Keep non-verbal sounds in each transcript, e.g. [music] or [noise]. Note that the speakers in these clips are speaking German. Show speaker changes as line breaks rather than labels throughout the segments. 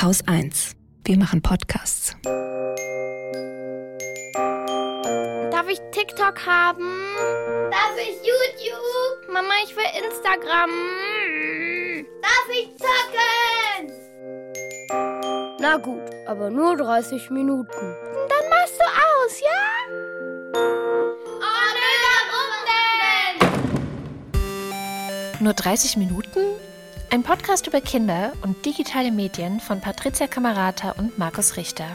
Haus 1. Wir machen Podcasts.
Darf ich TikTok haben?
Darf ich YouTube?
Mama, ich will Instagram.
Darf ich zocken?
Na gut, aber nur 30 Minuten.
Dann machst du aus, ja?
Oh nö, warum denn?
Nur 30 Minuten?
Ein Podcast über Kinder und digitale Medien von Patricia Kamerata und Markus Richter.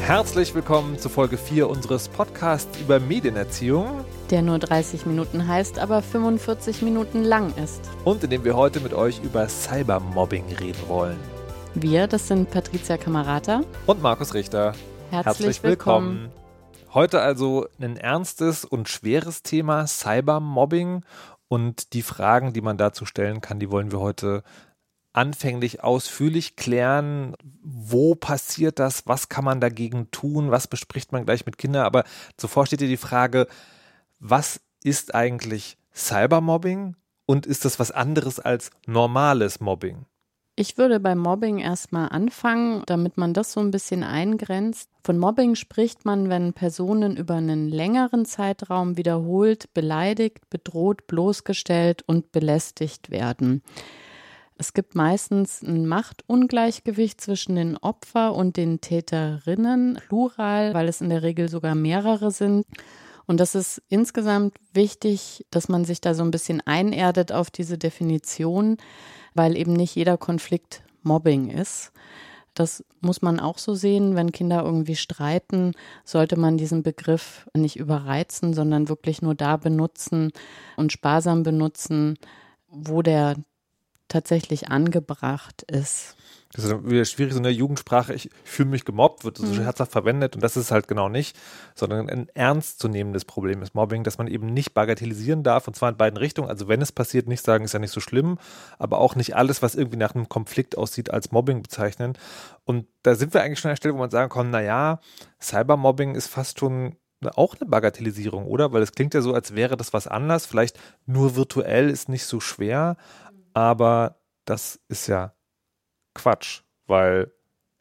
Herzlich willkommen zu Folge 4 unseres Podcasts über Medienerziehung.
Der nur 30 Minuten heißt, aber 45 Minuten lang ist.
Und in dem wir heute mit euch über Cybermobbing reden wollen.
Wir, das sind Patricia Kamerata
und Markus Richter.
Herzlich, Herzlich willkommen. willkommen.
Heute also ein ernstes und schweres Thema, Cybermobbing. Und die Fragen, die man dazu stellen kann, die wollen wir heute anfänglich ausführlich klären. Wo passiert das? Was kann man dagegen tun? Was bespricht man gleich mit Kindern? Aber zuvor steht hier die Frage, was ist eigentlich Cybermobbing? Und ist das was anderes als normales Mobbing?
Ich würde beim Mobbing erstmal anfangen, damit man das so ein bisschen eingrenzt. Von Mobbing spricht man, wenn Personen über einen längeren Zeitraum wiederholt beleidigt, bedroht, bloßgestellt und belästigt werden. Es gibt meistens ein Machtungleichgewicht zwischen den Opfer und den Täterinnen, plural, weil es in der Regel sogar mehrere sind. Und das ist insgesamt wichtig, dass man sich da so ein bisschen einerdet auf diese Definition weil eben nicht jeder Konflikt Mobbing ist. Das muss man auch so sehen, wenn Kinder irgendwie streiten, sollte man diesen Begriff nicht überreizen, sondern wirklich nur da benutzen und sparsam benutzen, wo der tatsächlich angebracht ist.
Das ist wieder schwierig, so in der Jugendsprache, ich fühle mich gemobbt, wird so mhm. herzhaft verwendet und das ist halt genau nicht, sondern ein ernstzunehmendes Problem ist Mobbing, dass man eben nicht bagatellisieren darf und zwar in beiden Richtungen. Also wenn es passiert, nicht sagen, ist ja nicht so schlimm, aber auch nicht alles, was irgendwie nach einem Konflikt aussieht, als Mobbing bezeichnen. Und da sind wir eigentlich schon an der Stelle, wo man sagen kann, naja, Cybermobbing ist fast schon auch eine Bagatellisierung, oder? Weil es klingt ja so, als wäre das was anders. Vielleicht nur virtuell ist nicht so schwer, aber das ist ja Quatsch, weil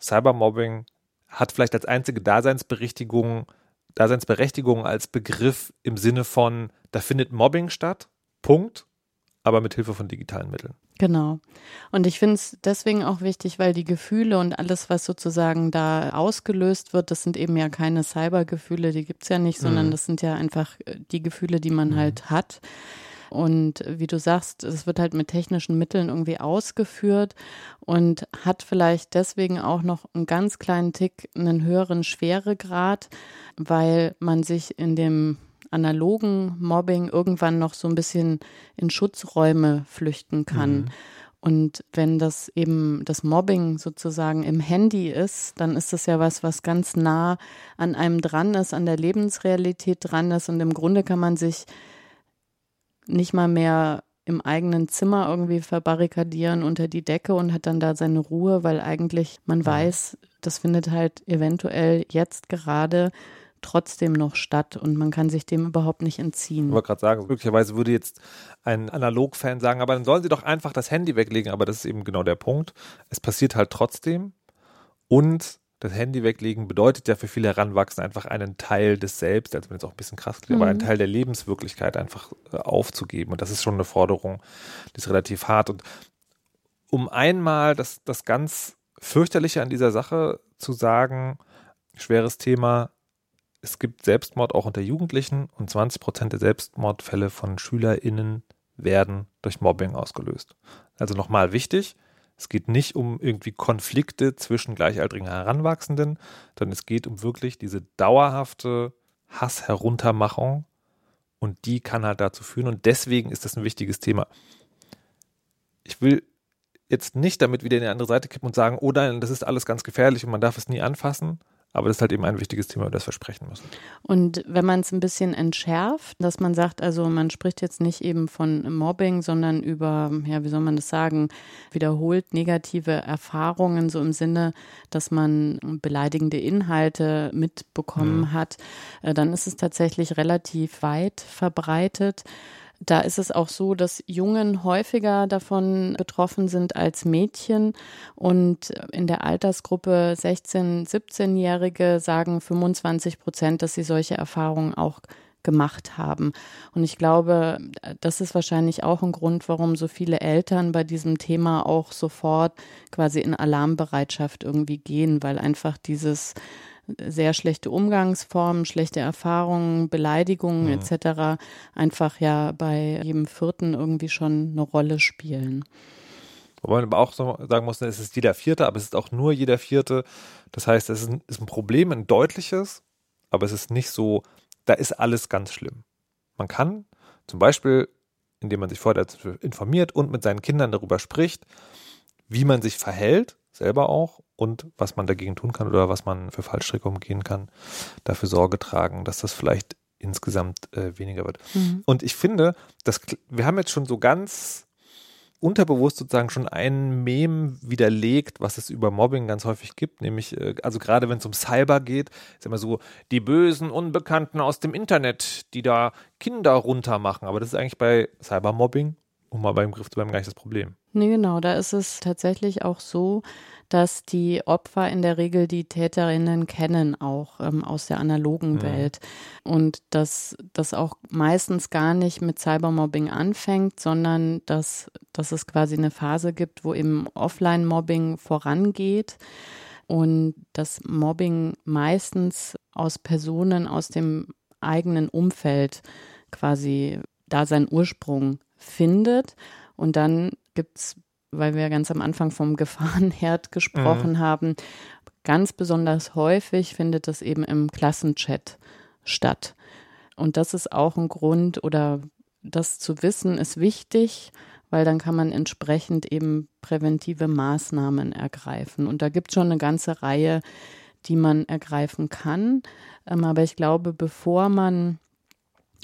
Cybermobbing hat vielleicht als einzige Daseinsberechtigung, Daseinsberechtigung als Begriff im Sinne von, da findet Mobbing statt, Punkt, aber mit Hilfe von digitalen Mitteln.
Genau. Und ich finde es deswegen auch wichtig, weil die Gefühle und alles, was sozusagen da ausgelöst wird, das sind eben ja keine Cybergefühle, die gibt es ja nicht, sondern mhm. das sind ja einfach äh, die Gefühle, die man mhm. halt hat. Und wie du sagst, es wird halt mit technischen Mitteln irgendwie ausgeführt und hat vielleicht deswegen auch noch einen ganz kleinen Tick einen höheren Schweregrad, weil man sich in dem analogen Mobbing irgendwann noch so ein bisschen in Schutzräume flüchten kann. Mhm. Und wenn das eben das Mobbing sozusagen im Handy ist, dann ist das ja was, was ganz nah an einem dran ist, an der Lebensrealität dran ist. Und im Grunde kann man sich nicht mal mehr im eigenen Zimmer irgendwie verbarrikadieren unter die Decke und hat dann da seine Ruhe, weil eigentlich man weiß, das findet halt eventuell jetzt gerade trotzdem noch statt und man kann sich dem überhaupt nicht entziehen.
Ich wollte gerade sagen, möglicherweise würde jetzt ein Analog-Fan sagen, aber dann sollen sie doch einfach das Handy weglegen, aber das ist eben genau der Punkt. Es passiert halt trotzdem und das Handy weglegen bedeutet ja für viele Heranwachsende einfach einen Teil des Selbst, also wenn es auch ein bisschen krass klingt, mhm. aber einen Teil der Lebenswirklichkeit einfach äh, aufzugeben. Und das ist schon eine Forderung, die ist relativ hart. Und um einmal das, das ganz fürchterliche an dieser Sache zu sagen, schweres Thema, es gibt Selbstmord auch unter Jugendlichen und 20 Prozent der Selbstmordfälle von SchülerInnen werden durch Mobbing ausgelöst. Also nochmal wichtig, es geht nicht um irgendwie Konflikte zwischen gleichaltrigen Heranwachsenden, sondern es geht um wirklich diese dauerhafte Hassheruntermachung und die kann halt dazu führen. Und deswegen ist das ein wichtiges Thema. Ich will jetzt nicht damit wieder in die andere Seite kippen und sagen, oh nein, das ist alles ganz gefährlich und man darf es nie anfassen, aber das ist halt eben ein wichtiges Thema, über das wir sprechen müssen.
Und wenn man es ein bisschen entschärft, dass man sagt, also man spricht jetzt nicht eben von Mobbing, sondern über, ja, wie soll man das sagen, wiederholt negative Erfahrungen, so im Sinne, dass man beleidigende Inhalte mitbekommen mhm. hat, äh, dann ist es tatsächlich relativ weit verbreitet Da ist es auch so, dass Jungen häufiger davon betroffen sind als Mädchen. Und in der Altersgruppe 16-, 17-Jährige sagen 25 Prozent, dass sie solche Erfahrungen auch gemacht haben. Und ich glaube, das ist wahrscheinlich auch ein Grund, warum so viele Eltern bei diesem Thema auch sofort quasi in Alarmbereitschaft irgendwie gehen, weil einfach dieses sehr schlechte Umgangsformen, schlechte Erfahrungen, Beleidigungen mhm. etc. einfach ja bei jedem Vierten irgendwie schon eine Rolle spielen.
Wobei man aber auch sagen muss, es ist jeder Vierte, aber es ist auch nur jeder Vierte. Das heißt, es ist ein, ist ein Problem, ein deutliches, aber es ist nicht so, da ist alles ganz schlimm. Man kann zum Beispiel, indem man sich vorher informiert und mit seinen Kindern darüber spricht, wie man sich verhält, selber auch, und was man dagegen tun kann oder was man für Fallstricke umgehen kann, dafür Sorge tragen, dass das vielleicht insgesamt äh, weniger wird. Mhm. Und ich finde, dass wir haben jetzt schon so ganz unterbewusst sozusagen schon ein Mem widerlegt, was es über Mobbing ganz häufig gibt, nämlich, äh, also gerade wenn es um Cyber geht, ist immer so, die bösen Unbekannten aus dem Internet, die da Kinder runtermachen. Aber das ist eigentlich bei Cybermobbing, um mal beim Griff zu bleiben, gar nicht das Problem.
Nee, genau, da ist es tatsächlich auch so, dass die Opfer in der Regel die Täterinnen kennen, auch ähm, aus der analogen mhm. Welt. Und dass das auch meistens gar nicht mit Cybermobbing anfängt, sondern dass, dass es quasi eine Phase gibt, wo eben Offline-Mobbing vorangeht und das Mobbing meistens aus Personen aus dem eigenen Umfeld quasi da seinen Ursprung findet. Und dann gibt es weil wir ganz am Anfang vom Gefahrenherd gesprochen mhm. haben, ganz besonders häufig findet das eben im Klassenchat statt. Und das ist auch ein Grund oder das zu wissen ist wichtig, weil dann kann man entsprechend eben präventive Maßnahmen ergreifen. Und da gibt es schon eine ganze Reihe, die man ergreifen kann. Ähm, aber ich glaube, bevor man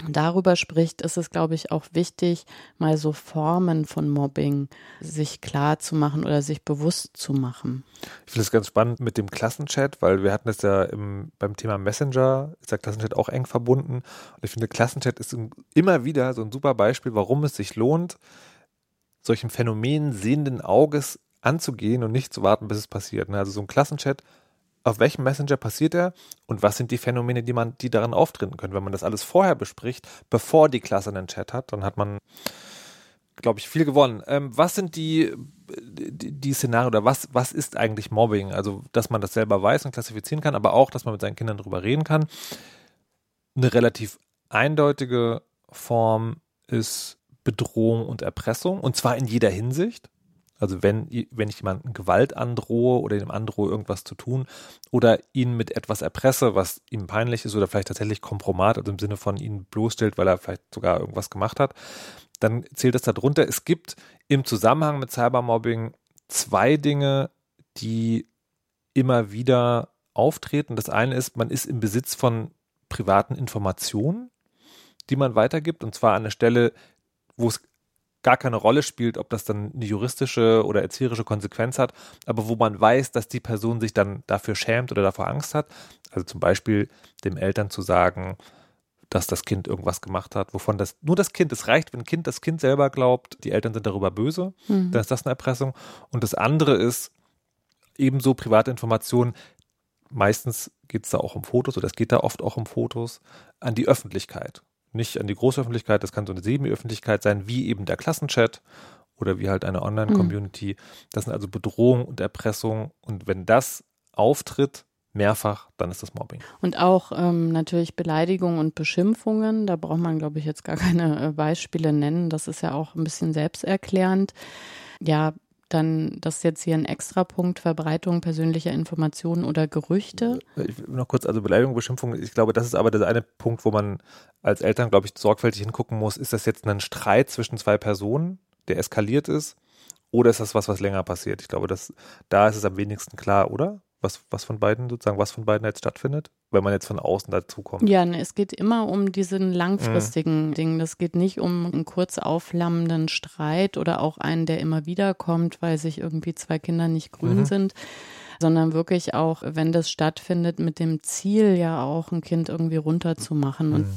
darüber spricht, ist es, glaube ich, auch wichtig, mal so Formen von Mobbing sich klar zu machen oder sich bewusst zu machen.
Ich finde es ganz spannend mit dem Klassenchat, weil wir hatten es ja im, beim Thema Messenger, ist der Klassenchat auch eng verbunden. Und ich finde, Klassenchat ist immer wieder so ein super Beispiel, warum es sich lohnt, solchen Phänomenen sehenden Auges anzugehen und nicht zu warten, bis es passiert. Ne? Also so ein Klassenchat auf welchem Messenger passiert er und was sind die Phänomene, die man, die daran auftreten können. Wenn man das alles vorher bespricht, bevor die Klasse einen Chat hat, dann hat man, glaube ich, viel gewonnen. Ähm, was sind die, die, die Szenarien oder was, was ist eigentlich Mobbing? Also, dass man das selber weiß und klassifizieren kann, aber auch, dass man mit seinen Kindern darüber reden kann. Eine relativ eindeutige Form ist Bedrohung und Erpressung und zwar in jeder Hinsicht. Also wenn, wenn ich jemanden Gewalt androhe oder ihm androhe, irgendwas zu tun oder ihn mit etwas erpresse, was ihm peinlich ist oder vielleicht tatsächlich Kompromat, also im Sinne von ihn bloßstellt, weil er vielleicht sogar irgendwas gemacht hat, dann zählt das darunter. Es gibt im Zusammenhang mit Cybermobbing zwei Dinge, die immer wieder auftreten. Das eine ist, man ist im Besitz von privaten Informationen, die man weitergibt, und zwar an der Stelle, wo es gar keine Rolle spielt, ob das dann eine juristische oder erzieherische Konsequenz hat, aber wo man weiß, dass die Person sich dann dafür schämt oder davor Angst hat. Also zum Beispiel dem Eltern zu sagen, dass das Kind irgendwas gemacht hat, wovon das nur das Kind, es reicht, wenn ein Kind das Kind selber glaubt, die Eltern sind darüber böse, mhm. dann ist das eine Erpressung. Und das andere ist ebenso private Informationen, meistens geht es da auch um Fotos oder es geht da oft auch um Fotos an die Öffentlichkeit nicht an die Großöffentlichkeit, das kann so eine Semi-Öffentlichkeit sein, wie eben der Klassenchat oder wie halt eine Online-Community. Mhm. Das sind also Bedrohung und Erpressung. Und wenn das auftritt, mehrfach, dann ist das Mobbing.
Und auch ähm, natürlich Beleidigungen und Beschimpfungen. Da braucht man, glaube ich, jetzt gar keine äh, Beispiele nennen. Das ist ja auch ein bisschen selbsterklärend. Ja, dann das jetzt hier ein Extrapunkt Verbreitung persönlicher Informationen oder Gerüchte.
Ich, noch kurz, also Beleidigung, Beschimpfung, ich glaube, das ist aber der eine Punkt, wo man als Eltern, glaube ich, sorgfältig hingucken muss, ist das jetzt ein Streit zwischen zwei Personen, der eskaliert ist, oder ist das was, was länger passiert? Ich glaube, das, da ist es am wenigsten klar, oder? Was, was von beiden sozusagen, was von beiden jetzt stattfindet, wenn man jetzt von außen dazukommt.
Ja, ne, es geht immer um diesen langfristigen mhm. Ding. Das geht nicht um einen kurz aufflammenden Streit oder auch einen, der immer wieder kommt, weil sich irgendwie zwei Kinder nicht grün mhm. sind, sondern wirklich auch, wenn das stattfindet, mit dem Ziel ja auch ein Kind irgendwie runterzumachen mhm. und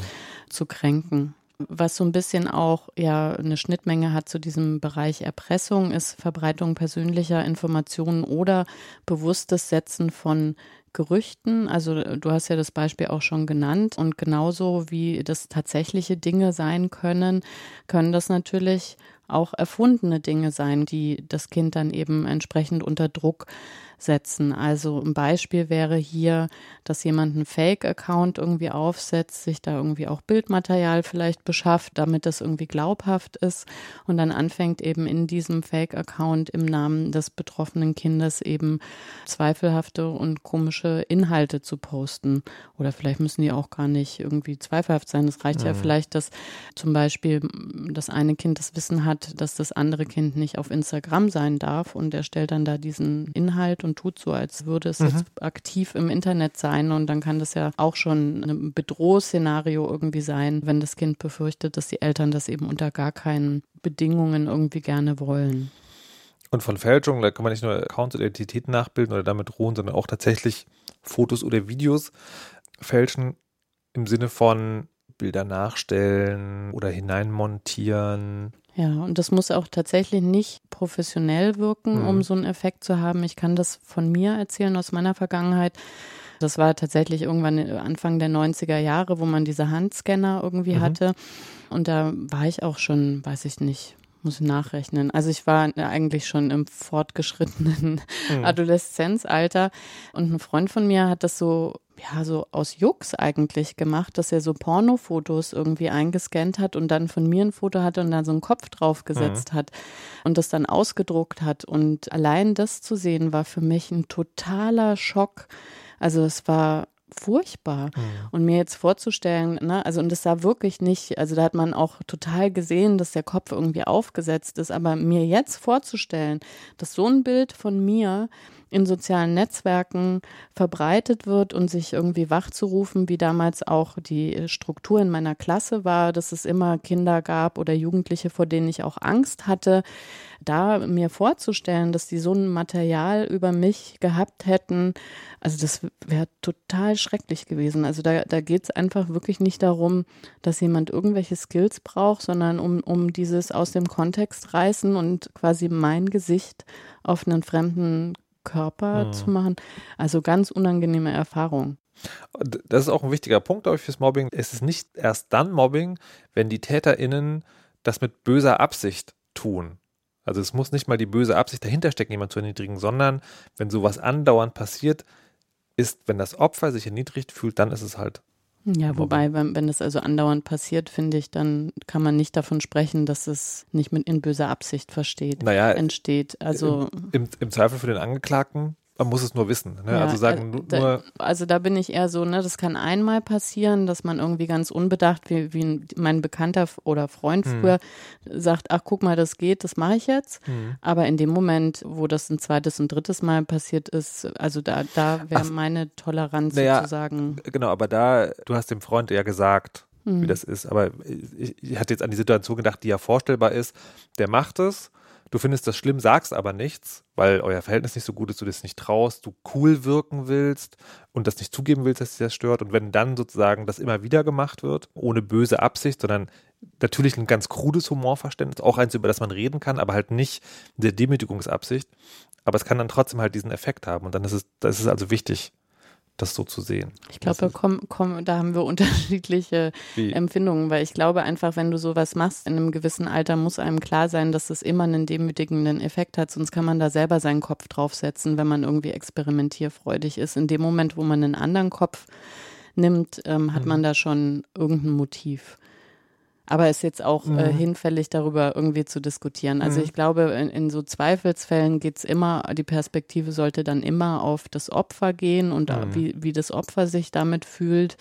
zu kränken. Was so ein bisschen auch ja eine Schnittmenge hat zu diesem Bereich Erpressung, ist Verbreitung persönlicher Informationen oder bewusstes Setzen von Gerüchten. Also du hast ja das Beispiel auch schon genannt und genauso wie das tatsächliche Dinge sein können, können das natürlich auch erfundene Dinge sein, die das Kind dann eben entsprechend unter Druck setzen. Also ein Beispiel wäre hier, dass jemand einen Fake-Account irgendwie aufsetzt, sich da irgendwie auch Bildmaterial vielleicht beschafft, damit das irgendwie glaubhaft ist und dann anfängt eben in diesem Fake-Account im Namen des betroffenen Kindes eben zweifelhafte und komische Inhalte zu posten. Oder vielleicht müssen die auch gar nicht irgendwie zweifelhaft sein. Es reicht mhm. ja vielleicht, dass zum Beispiel das eine Kind das Wissen hat, dass das andere Kind nicht auf Instagram sein darf und er stellt dann da diesen Inhalt und tut so, als würde es mhm. jetzt aktiv im Internet sein. Und dann kann das ja auch schon ein Bedrohungsszenario irgendwie sein, wenn das Kind befürchtet, dass die Eltern das eben unter gar keinen Bedingungen irgendwie gerne wollen.
Und von Fälschung, da kann man nicht nur Accounts oder Identitäten nachbilden oder damit ruhen, sondern auch tatsächlich Fotos oder Videos fälschen im Sinne von Bilder nachstellen oder hineinmontieren.
Ja, und das muss auch tatsächlich nicht professionell wirken, mhm. um so einen Effekt zu haben. Ich kann das von mir erzählen aus meiner Vergangenheit. Das war tatsächlich irgendwann Anfang der 90er Jahre, wo man diese Handscanner irgendwie mhm. hatte. Und da war ich auch schon, weiß ich nicht, muss ich nachrechnen. Also ich war eigentlich schon im fortgeschrittenen [laughs] mhm. Adoleszenzalter und ein Freund von mir hat das so ja, so aus Jux eigentlich gemacht, dass er so Pornofotos irgendwie eingescannt hat und dann von mir ein Foto hatte und dann so einen Kopf draufgesetzt mhm. hat und das dann ausgedruckt hat. Und allein das zu sehen war für mich ein totaler Schock. Also es war furchtbar. Mhm. Und mir jetzt vorzustellen, ne, also und das sah wirklich nicht, also da hat man auch total gesehen, dass der Kopf irgendwie aufgesetzt ist, aber mir jetzt vorzustellen, dass so ein Bild von mir in sozialen Netzwerken verbreitet wird und sich irgendwie wachzurufen, wie damals auch die Struktur in meiner Klasse war, dass es immer Kinder gab oder Jugendliche, vor denen ich auch Angst hatte, da mir vorzustellen, dass die so ein Material über mich gehabt hätten, also das wäre total schrecklich gewesen. Also da, da geht es einfach wirklich nicht darum, dass jemand irgendwelche Skills braucht, sondern um, um dieses aus dem Kontext reißen und quasi mein Gesicht auf einen fremden Körper mhm. zu machen. Also ganz unangenehme Erfahrung.
Das ist auch ein wichtiger Punkt, glaube ich, fürs Mobbing. Es ist nicht erst dann Mobbing, wenn die TäterInnen das mit böser Absicht tun. Also es muss nicht mal die böse Absicht dahinter stecken, jemanden zu erniedrigen, sondern wenn sowas andauernd passiert, ist, wenn das Opfer sich erniedrigt fühlt, dann ist es halt.
Ja, wobei, wenn, wenn das also andauernd passiert, finde ich, dann kann man nicht davon sprechen, dass es nicht mit in böser Absicht versteht,
naja,
entsteht. Also
im, im, im Zweifel für den Angeklagten man muss es nur wissen. Ne? Ja, also sagen
da,
nur.
Also da bin ich eher so, ne, das kann einmal passieren, dass man irgendwie ganz unbedacht, wie, wie mein Bekannter oder Freund hm. früher sagt, ach guck mal, das geht, das mache ich jetzt. Hm. Aber in dem Moment, wo das ein zweites und drittes Mal passiert ist, also da, da wäre meine Toleranz
naja,
sozusagen.
Genau, aber da, du hast dem Freund ja gesagt, hm. wie das ist. Aber ich, ich hatte jetzt an die Situation gedacht, die ja vorstellbar ist. Der macht es Du findest das schlimm, sagst aber nichts, weil euer Verhältnis nicht so gut ist, du das nicht traust, du cool wirken willst und das nicht zugeben willst, dass dich das stört. Und wenn dann sozusagen das immer wieder gemacht wird, ohne böse Absicht, sondern natürlich ein ganz krudes Humorverständnis, auch eins, über das man reden kann, aber halt nicht der Demütigungsabsicht. Aber es kann dann trotzdem halt diesen Effekt haben. Und dann ist es, das ist also wichtig, das so zu sehen.
Ich glaube, da, komm, komm, da haben wir [laughs] unterschiedliche Wie? Empfindungen, weil ich glaube einfach, wenn du sowas machst in einem gewissen Alter, muss einem klar sein, dass es immer einen demütigenden Effekt hat, sonst kann man da selber seinen Kopf draufsetzen, wenn man irgendwie experimentierfreudig ist. In dem Moment, wo man einen anderen Kopf nimmt, ähm, hat mhm. man da schon irgendein Motiv. Aber ist jetzt auch äh, mhm. äh, hinfällig, darüber irgendwie zu diskutieren. Also mhm. ich glaube, in, in so Zweifelsfällen geht's immer, die Perspektive sollte dann immer auf das Opfer gehen und mhm. wie, wie das Opfer sich damit fühlt.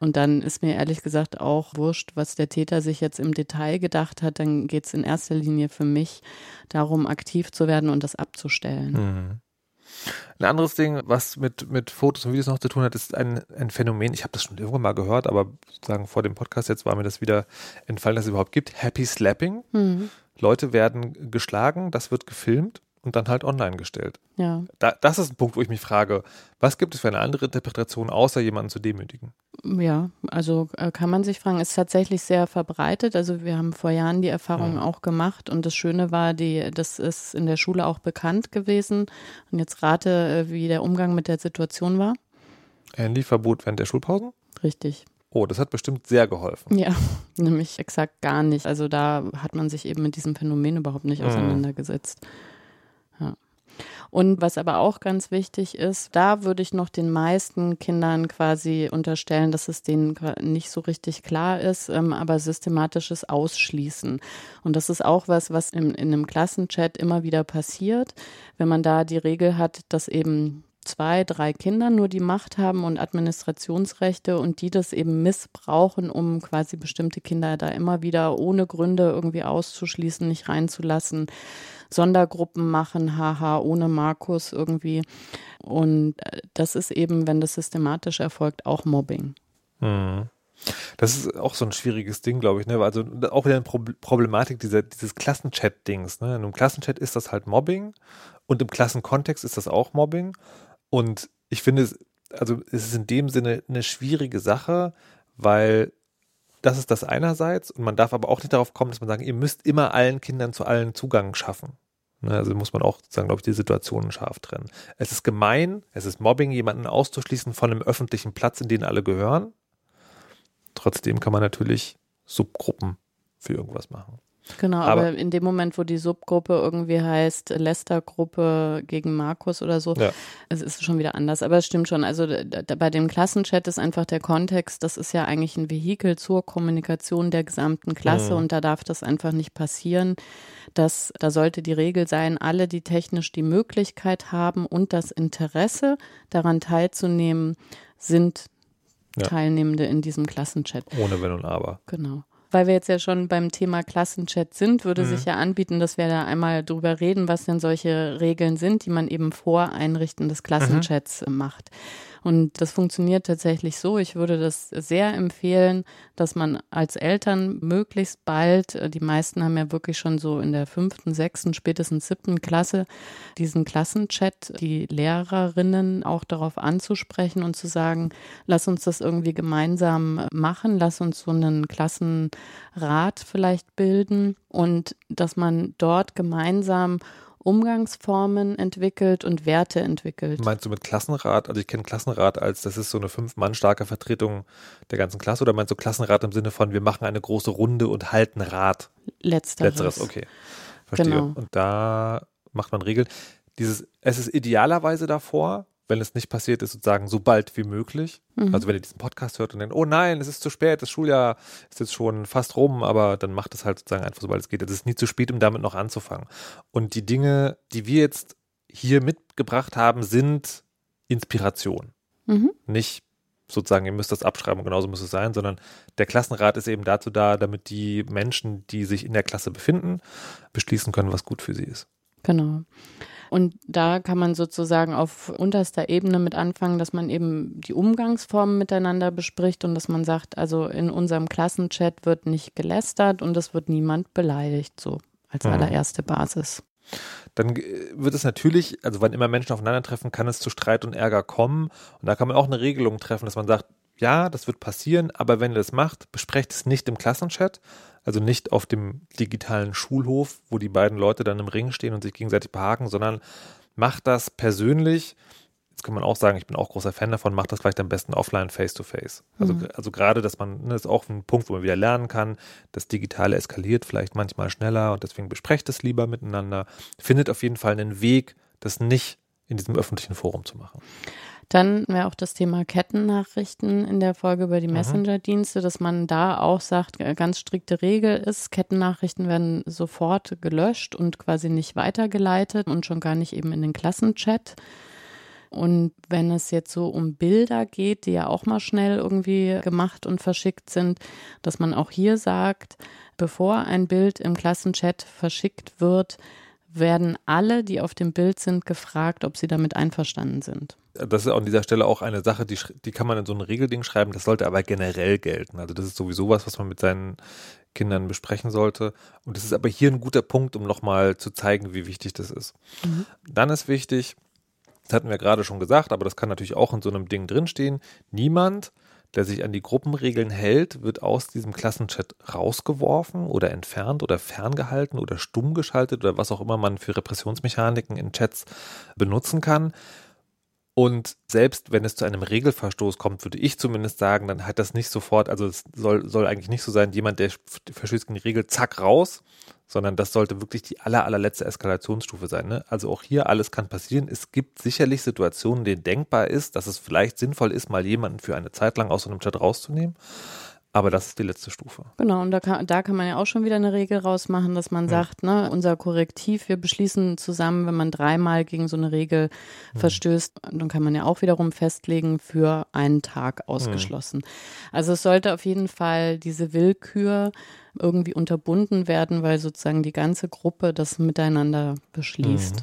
Und dann ist mir ehrlich gesagt auch wurscht, was der Täter sich jetzt im Detail gedacht hat. Dann geht's in erster Linie für mich darum, aktiv zu werden und das abzustellen.
Ein anderes Ding, was mit, mit Fotos und Videos noch zu tun hat, ist ein, ein Phänomen. Ich habe das schon irgendwann mal gehört, aber sozusagen vor dem Podcast jetzt war mir das wieder entfallen, dass es überhaupt gibt. Happy Slapping. Mhm. Leute werden geschlagen, das wird gefilmt und dann halt online gestellt.
Ja.
Da, das ist ein Punkt, wo ich mich frage, was gibt es für eine andere Interpretation, außer jemanden zu demütigen?
Ja, also äh, kann man sich fragen, ist tatsächlich sehr verbreitet. Also wir haben vor Jahren die Erfahrung
Mhm.
auch gemacht und das Schöne war, die, das ist in der Schule auch bekannt gewesen. Und jetzt rate, äh, wie der Umgang mit der Situation war.
Handyverbot während der Schulpausen?
Richtig.
Oh, das hat bestimmt sehr geholfen.
Ja, [laughs] nämlich exakt gar nicht. Also da hat man sich eben mit diesem Phänomen überhaupt nicht
Mhm.
Ja. Und was aber auch ganz wichtig ist, da würde ich noch den meisten Kindern quasi unterstellen, dass es denen nicht so richtig klar ist, ähm, aber systematisches Ausschließen. Und das ist auch was, was im, in einem Klassenchat immer wieder passiert, wenn man da die Regel hat, dass eben zwei, drei Kinder nur die Macht haben und Administrationsrechte und die das eben missbrauchen, um quasi bestimmte Kinder da immer wieder ohne Gründe irgendwie auszuschließen, nicht reinzulassen. Sondergruppen machen, haha, ohne Markus irgendwie. Und äh, das ist eben, wenn das systematisch erfolgt, auch Mobbing.
Mhm. Das ist auch so ein schwieriges Ding, glaube ich. Ne? Also auch wieder eine Pro Problematik dieser, dieses Klassenchat-Dings. Ne? In einem Klassenchat ist das halt Mobbing und im Klassenkontext ist das auch Mobbing. Und ich finde, es, also es ist in dem Sinne eine schwierige Sache, weil das ist das einerseits und man darf aber auch nicht darauf kommen, dass man sagt, ihr müsst immer allen Kindern zu allen Zugang schaffen. Ne, Also muss man auch sozusagen, glaube ich, die Situationen scharf trennen. Es ist gemein, es ist Mobbing, jemanden auszuschließen von einem öffentlichen Platz, in den alle gehören. Trotzdem kann man natürlich Subgruppen für irgendwas machen.
Genau, aber,
Aber-
in dem Moment, wo die Subgruppe irgendwie heißt Lester-Gruppe gegen Markus oder so,
Ja.
es ist schon wieder anders. Aber es stimmt schon. Also bei dem Klassenchat ist einfach der Kontext, das ist ja eigentlich ein Vehikel zur Kommunikation der gesamten Klasse
Mhm.
und da darf das einfach nicht passieren. dass da sollte die Regel sein, alle, die technisch die Möglichkeit haben und das Interesse daran teilzunehmen, sind
Ja.
Teilnehmende in diesem Klassenchat.
Ohne Wenn und Aber.
Genau. Weil wir jetzt ja schon beim Thema Klassenchat sind, würde
Mhm.
sich ja anbieten, dass wir da einmal drüber reden, was denn solche Regeln sind, die man eben vor Einrichten des Klassenchats äh, macht. Und das funktioniert tatsächlich so. Ich würde das sehr empfehlen, dass man als Eltern möglichst bald, äh, die meisten haben ja wirklich schon so in der fünften, sechsten, spätestens siebten Klasse diesen Klassenchat, die Lehrerinnen auch darauf anzusprechen und zu sagen, lass uns das irgendwie gemeinsam machen, lass uns so einen Klassenrat vielleicht bilden und dass man dort gemeinsam Umgangsformen entwickelt und Werte entwickelt.
Meinst du mit Klassenrat? Also ich kenne Klassenrat als, das ist so eine fünf Mann starke Vertretung der ganzen Klasse oder meinst du Klassenrat im Sinne von, wir machen eine große Runde und halten Rat?
Letzteres.
Letzteres, okay. Verstehe.
Genau.
Und da macht man Regeln. Dieses, es ist idealerweise davor, wenn es nicht passiert ist, sozusagen so bald wie möglich.
Mhm.
Also wenn ihr diesen Podcast hört und denkt, oh nein, es ist zu spät, das Schuljahr ist jetzt schon fast rum, aber dann macht es halt sozusagen einfach, sobald es geht. Es ist nie zu spät, um damit noch anzufangen. Und die Dinge, die wir jetzt hier mitgebracht haben, sind Inspiration.
Mhm.
Nicht sozusagen, ihr müsst das abschreiben und genauso muss es sein, sondern der Klassenrat ist eben dazu da, damit die Menschen, die sich in der Klasse befinden, beschließen können, was gut für sie ist.
Genau. Und da kann man sozusagen auf unterster Ebene mit anfangen, dass man eben die Umgangsformen miteinander bespricht und dass man sagt, also in unserem Klassenchat wird nicht gelästert und es wird niemand beleidigt, so als
Mhm.
allererste Basis.
Dann äh, wird es natürlich, also wann immer Menschen aufeinandertreffen, kann es zu Streit und Ärger kommen. Und da kann man auch eine Regelung treffen, dass man sagt, ja, das wird passieren, aber wenn ihr das macht, besprecht es nicht im Klassenchat, also nicht auf dem digitalen Schulhof, wo die beiden Leute dann im Ring stehen und sich gegenseitig behaken, sondern macht das persönlich. Jetzt kann man auch sagen, ich bin auch großer Fan davon, macht das vielleicht am besten offline face-to-face. Also,
Mhm.
also gerade, dass man, ne, das ist auch ein Punkt, wo man wieder lernen kann, das Digitale eskaliert vielleicht manchmal schneller und deswegen besprecht es lieber miteinander. Findet auf jeden Fall einen Weg, das nicht in diesem öffentlichen Forum zu machen.
Dann wäre auch das Thema Kettennachrichten in der Folge über die. Messenger-Dienste, dass man da auch sagt, äh, ganz strikte Regel ist, Kettennachrichten werden sofort gelöscht und quasi nicht weitergeleitet und schon gar nicht eben in den Klassenchat. Und wenn es jetzt so um Bilder geht, die ja auch mal schnell irgendwie gemacht und verschickt sind, dass man auch hier sagt, bevor ein Bild im Klassenchat verschickt wird, werden alle, die auf dem Bild sind, gefragt, ob sie damit einverstanden sind.
Das ist an dieser Stelle auch eine Sache, die, die kann man in so ein Regelding schreiben, das sollte aber generell gelten. Also das ist sowieso was, was man mit seinen Kindern besprechen sollte. Und das ist aber hier ein guter Punkt, um nochmal zu zeigen, wie wichtig das ist. Mhm. Dann ist wichtig, das hatten wir gerade schon gesagt, aber das kann natürlich auch in so einem Ding drinstehen, niemand der sich an die Gruppenregeln hält, wird aus diesem Klassenchat rausgeworfen oder entfernt oder ferngehalten oder stumm geschaltet oder was auch immer man für Repressionsmechaniken in Chats benutzen kann. Und selbst wenn es zu einem Regelverstoß kommt, würde ich zumindest sagen, dann hat das nicht sofort, also es soll, soll eigentlich nicht so sein, jemand, der verstößt gegen die Regel, zack, raus, sondern das sollte wirklich die aller, allerletzte Eskalationsstufe sein. Ne? Also auch hier alles kann passieren. Es gibt sicherlich Situationen, in denen denkbar ist, dass es vielleicht sinnvoll ist, mal jemanden für eine Zeit lang aus so einem Chat rauszunehmen. Aber das ist die letzte Stufe.
Genau, und da kann, da kann man ja auch schon wieder eine Regel rausmachen, dass man mhm. sagt, ne, unser Korrektiv, wir beschließen zusammen, wenn man dreimal gegen so eine Regel mhm. verstößt, dann kann man ja auch wiederum festlegen, für einen Tag ausgeschlossen. Mhm. Also es sollte auf jeden Fall diese Willkür irgendwie unterbunden werden, weil sozusagen die ganze Gruppe das miteinander beschließt.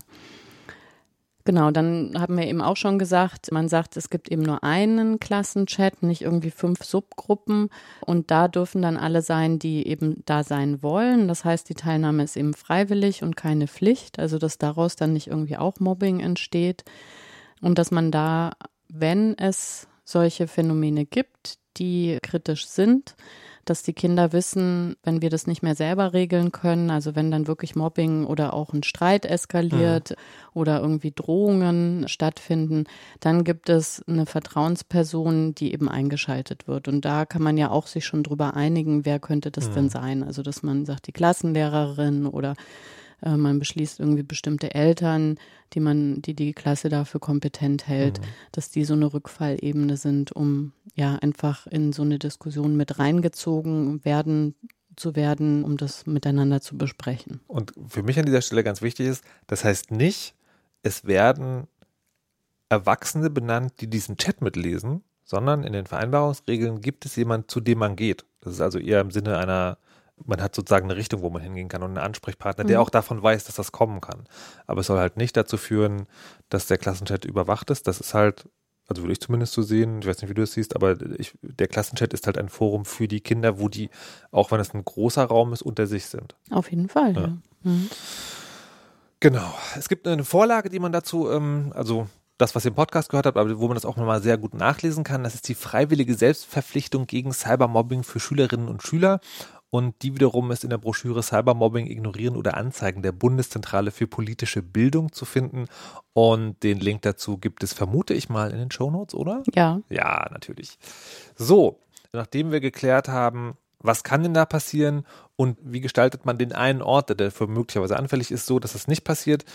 Genau, dann haben wir eben auch schon gesagt, man sagt, es gibt eben nur einen Klassenchat, nicht irgendwie fünf Subgruppen. Und da dürfen dann alle sein, die eben da sein wollen. Das heißt, die Teilnahme ist eben freiwillig und keine Pflicht, also dass daraus dann nicht irgendwie auch Mobbing entsteht. Und dass man da, wenn es solche Phänomene gibt, die kritisch sind, dass die Kinder wissen, wenn wir das nicht mehr selber regeln können, also wenn dann wirklich Mobbing oder auch ein Streit eskaliert mhm. oder irgendwie Drohungen stattfinden, dann gibt es eine Vertrauensperson, die eben eingeschaltet wird. Und da kann man ja auch sich schon drüber einigen, wer könnte das mhm. denn sein. Also dass man sagt, die Klassenlehrerin oder äh, man beschließt irgendwie bestimmte Eltern, die man, die die Klasse dafür kompetent hält, mhm. dass die so eine Rückfallebene sind, um ja einfach in so eine Diskussion mit reingezogen werden zu werden, um das miteinander zu besprechen.
Und für mich an dieser Stelle ganz wichtig ist, das heißt nicht, es werden Erwachsene benannt, die diesen Chat mitlesen, sondern in den Vereinbarungsregeln gibt es jemanden, zu dem man geht. Das ist also eher im Sinne einer man hat sozusagen eine Richtung, wo man hingehen kann und einen Ansprechpartner, der mhm. auch davon weiß, dass das kommen kann. Aber es soll halt nicht dazu führen, dass der Klassenchat überwacht ist. Das ist halt, also würde ich zumindest so sehen, ich weiß nicht, wie du es siehst, aber ich, der Klassenchat ist halt ein Forum für die Kinder, wo die, auch wenn es ein großer Raum ist, unter sich sind.
Auf jeden Fall, ja. ja. Mhm.
Genau. Es gibt eine Vorlage, die man dazu, ähm, also das, was ihr im Podcast gehört habt, aber wo man das auch nochmal sehr gut nachlesen kann. Das ist die freiwillige Selbstverpflichtung gegen Cybermobbing für Schülerinnen und Schüler. Und die wiederum ist in der Broschüre Cybermobbing ignorieren oder anzeigen der Bundeszentrale für politische Bildung zu finden. Und den Link dazu gibt es, vermute ich mal, in den Shownotes, oder?
Ja.
Ja, natürlich. So, nachdem wir geklärt haben, was kann denn da passieren und wie gestaltet man den einen Ort, der dafür möglicherweise anfällig ist, so dass das nicht passiert,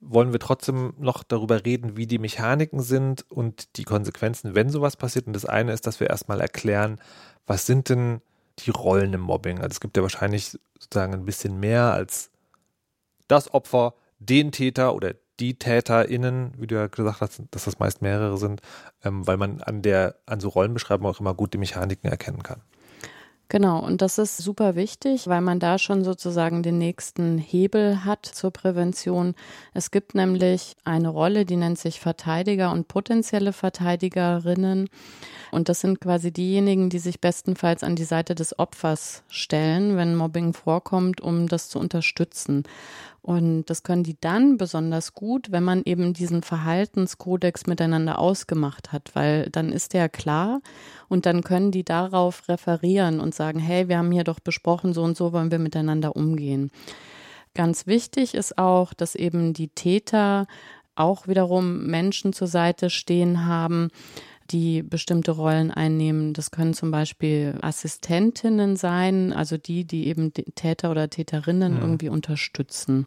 wollen wir trotzdem noch darüber reden, wie die Mechaniken sind und die Konsequenzen, wenn sowas passiert. Und das eine ist, dass wir erstmal erklären, was sind denn die Rollen im Mobbing. Also es gibt ja wahrscheinlich sozusagen ein bisschen mehr als das Opfer, den Täter oder die TäterInnen, wie du ja gesagt hast, dass das meist mehrere sind, ähm, weil man an der, an so Rollenbeschreibungen auch immer gut die Mechaniken erkennen kann.
Genau, und das ist super wichtig, weil man da schon sozusagen den nächsten Hebel hat zur Prävention. Es gibt nämlich eine Rolle, die nennt sich Verteidiger und potenzielle Verteidigerinnen. Und das sind quasi diejenigen, die sich bestenfalls an die Seite des Opfers stellen, wenn Mobbing vorkommt, um das zu unterstützen. Und das können die dann besonders gut, wenn man eben diesen Verhaltenskodex miteinander ausgemacht hat, weil dann ist der klar und dann können die darauf referieren und sagen, hey, wir haben hier doch besprochen, so und so wollen wir miteinander umgehen. Ganz wichtig ist auch, dass eben die Täter auch wiederum Menschen zur Seite stehen haben, die bestimmte Rollen einnehmen. Das können zum Beispiel Assistentinnen sein, also die, die eben Täter oder Täterinnen mhm. irgendwie unterstützen.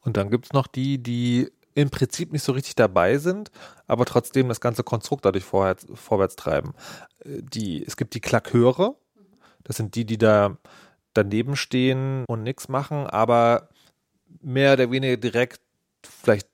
Und dann gibt es noch die, die im Prinzip nicht so richtig dabei sind, aber trotzdem das ganze Konstrukt dadurch vorwärts, vorwärts treiben. Die, es gibt die Klaköre, das sind die, die da daneben stehen und nichts machen, aber mehr oder weniger direkt vielleicht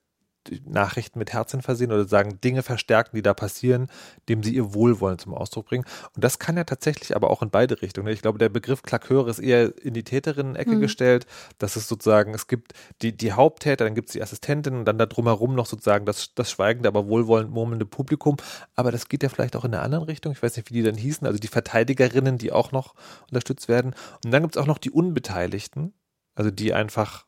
Nachrichten mit Herzen versehen oder sagen Dinge verstärken, die da passieren, dem sie ihr Wohlwollen zum Ausdruck bringen. Und das kann ja tatsächlich aber auch in beide Richtungen. Ich glaube, der Begriff Klaköre ist eher in die Täterinnen-Ecke mhm. gestellt. Das ist sozusagen, es gibt die, die Haupttäter, dann gibt es die Assistentin und dann da drumherum noch sozusagen das, das schweigende, aber wohlwollend murmelnde Publikum. Aber das geht ja vielleicht auch in der anderen Richtung. Ich weiß nicht, wie die dann hießen. Also die Verteidigerinnen, die auch noch unterstützt werden. Und dann gibt es auch noch die Unbeteiligten, also die einfach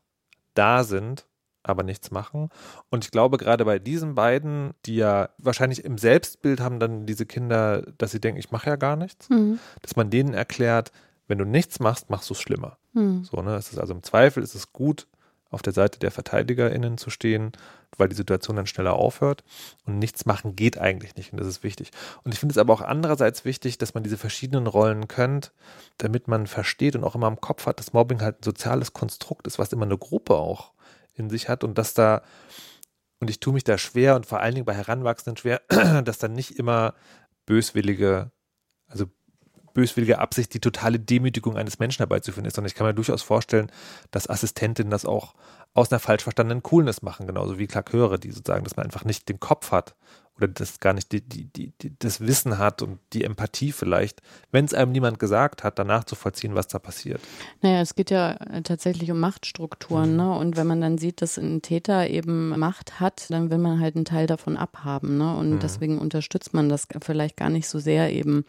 da sind aber nichts machen. Und ich glaube, gerade bei diesen beiden, die ja wahrscheinlich im Selbstbild haben dann diese Kinder, dass sie denken, ich mache ja gar nichts, mhm. dass man denen erklärt, wenn du nichts machst, machst du es schlimmer. Mhm. So, ne? Es ist also im Zweifel ist es gut, auf der Seite der VerteidigerInnen zu stehen, weil die Situation dann schneller aufhört. Und nichts machen geht eigentlich nicht. Und das ist wichtig. Und ich finde es aber auch andererseits wichtig, dass man diese verschiedenen Rollen kennt, damit man versteht und auch immer im Kopf hat, dass Mobbing halt ein soziales Konstrukt ist, was immer eine Gruppe auch in sich hat und dass da, und ich tue mich da schwer und vor allen Dingen bei Heranwachsenden schwer, [clears throat] dass dann nicht immer böswillige, also böswillige Absicht, die totale Demütigung eines Menschen herbeizuführen ist, sondern ich kann mir durchaus vorstellen, dass Assistentinnen das auch aus einer falsch verstandenen Coolness machen, genauso wie Klaköre, die sozusagen, dass man einfach nicht den Kopf hat oder das gar nicht die, die, die, das Wissen hat und die Empathie vielleicht, wenn es einem niemand gesagt hat, danach zu vollziehen, was da passiert.
Naja, es geht ja tatsächlich um Machtstrukturen, mhm. ne? Und wenn man dann sieht, dass ein Täter eben Macht hat, dann will man halt einen Teil davon abhaben, ne? Und mhm. deswegen unterstützt man das vielleicht gar nicht so sehr eben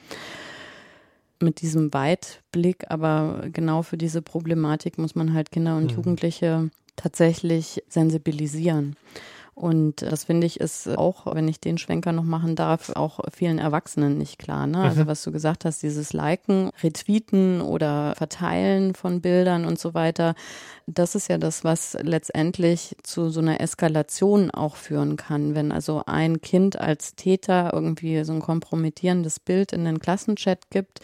mit diesem Weitblick, aber genau für diese Problematik muss man halt Kinder und mhm. Jugendliche tatsächlich sensibilisieren. Und das finde ich ist auch, wenn ich den Schwenker noch machen darf, auch vielen Erwachsenen nicht klar. Ne? Also mhm. was du gesagt hast, dieses Liken, Retweeten oder Verteilen von Bildern und so weiter, das ist ja das, was letztendlich zu so einer Eskalation auch führen kann. Wenn also ein Kind als Täter irgendwie so ein kompromittierendes Bild in den Klassenchat gibt,